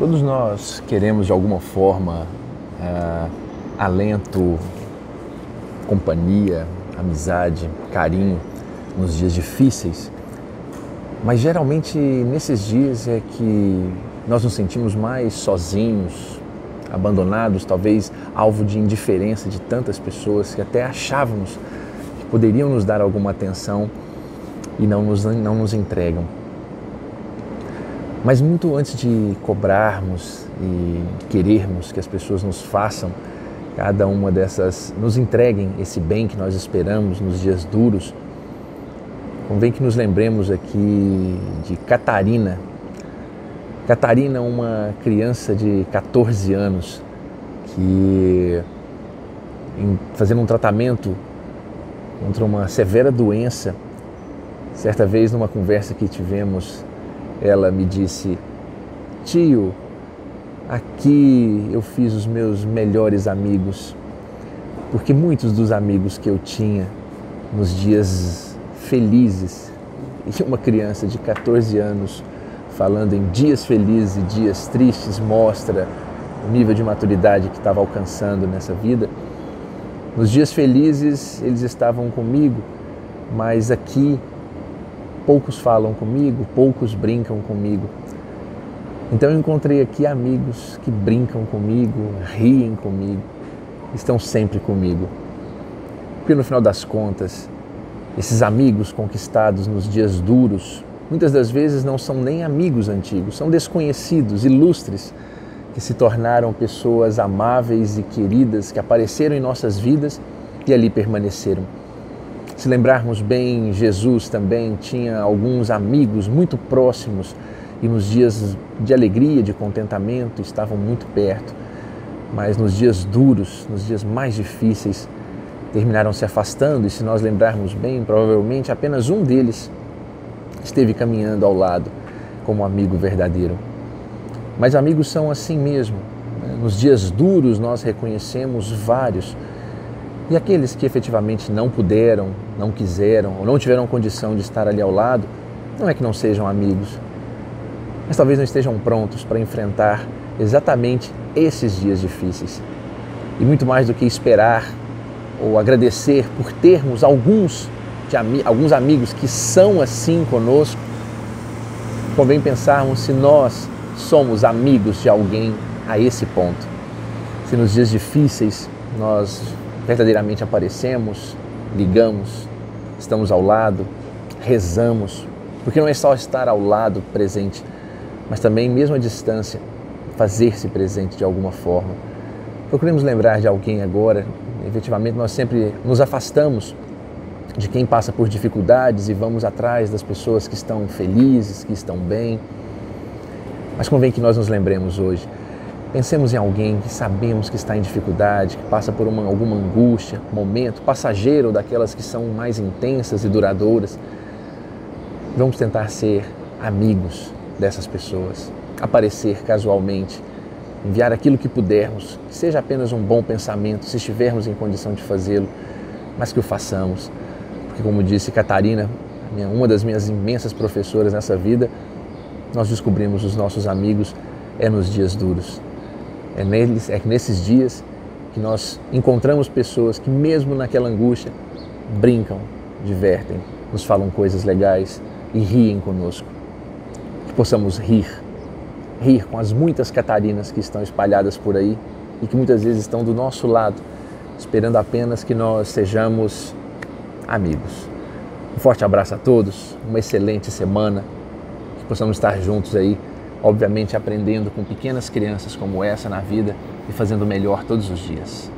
Todos nós queremos de alguma forma uh, alento, companhia, amizade, carinho nos dias difíceis, mas geralmente nesses dias é que nós nos sentimos mais sozinhos, abandonados, talvez alvo de indiferença de tantas pessoas que até achávamos que poderiam nos dar alguma atenção e não nos, não nos entregam. Mas muito antes de cobrarmos e querermos que as pessoas nos façam cada uma dessas, nos entreguem esse bem que nós esperamos nos dias duros, convém que nos lembremos aqui de Catarina. Catarina, uma criança de 14 anos que, fazendo um tratamento contra uma severa doença, certa vez numa conversa que tivemos ela me disse: Tio, aqui eu fiz os meus melhores amigos, porque muitos dos amigos que eu tinha nos dias felizes, e uma criança de 14 anos falando em dias felizes e dias tristes mostra o nível de maturidade que estava alcançando nessa vida. Nos dias felizes eles estavam comigo, mas aqui poucos falam comigo, poucos brincam comigo. Então eu encontrei aqui amigos que brincam comigo, riem comigo, estão sempre comigo. Porque no final das contas, esses amigos conquistados nos dias duros, muitas das vezes não são nem amigos antigos, são desconhecidos, ilustres, que se tornaram pessoas amáveis e queridas, que apareceram em nossas vidas e ali permaneceram. Se lembrarmos bem, Jesus também tinha alguns amigos muito próximos e nos dias de alegria, de contentamento, estavam muito perto, mas nos dias duros, nos dias mais difíceis, terminaram se afastando. E se nós lembrarmos bem, provavelmente apenas um deles esteve caminhando ao lado como amigo verdadeiro. Mas amigos são assim mesmo. Né? Nos dias duros nós reconhecemos vários e aqueles que efetivamente não puderam, não quiseram ou não tiveram condição de estar ali ao lado, não é que não sejam amigos, mas talvez não estejam prontos para enfrentar exatamente esses dias difíceis. E muito mais do que esperar ou agradecer por termos alguns, de, alguns amigos que são assim conosco, convém pensarmos se nós somos amigos de alguém a esse ponto. Se nos dias difíceis nós verdadeiramente aparecemos, ligamos, estamos ao lado, rezamos, porque não é só estar ao lado presente, mas também, mesmo à distância, fazer-se presente de alguma forma. Procuremos lembrar de alguém agora, efetivamente nós sempre nos afastamos de quem passa por dificuldades e vamos atrás das pessoas que estão felizes, que estão bem. Mas convém que nós nos lembremos hoje Pensemos em alguém que sabemos que está em dificuldade, que passa por uma, alguma angústia, momento passageiro daquelas que são mais intensas e duradouras. Vamos tentar ser amigos dessas pessoas, aparecer casualmente, enviar aquilo que pudermos, que seja apenas um bom pensamento, se estivermos em condição de fazê-lo, mas que o façamos. Porque, como disse Catarina, uma das minhas imensas professoras nessa vida, nós descobrimos os nossos amigos é nos dias duros. É, neles, é nesses dias que nós encontramos pessoas que, mesmo naquela angústia, brincam, divertem, nos falam coisas legais e riem conosco. Que possamos rir, rir com as muitas Catarinas que estão espalhadas por aí e que muitas vezes estão do nosso lado, esperando apenas que nós sejamos amigos. Um forte abraço a todos, uma excelente semana, que possamos estar juntos aí obviamente aprendendo com pequenas crianças como essa na vida e fazendo melhor todos os dias.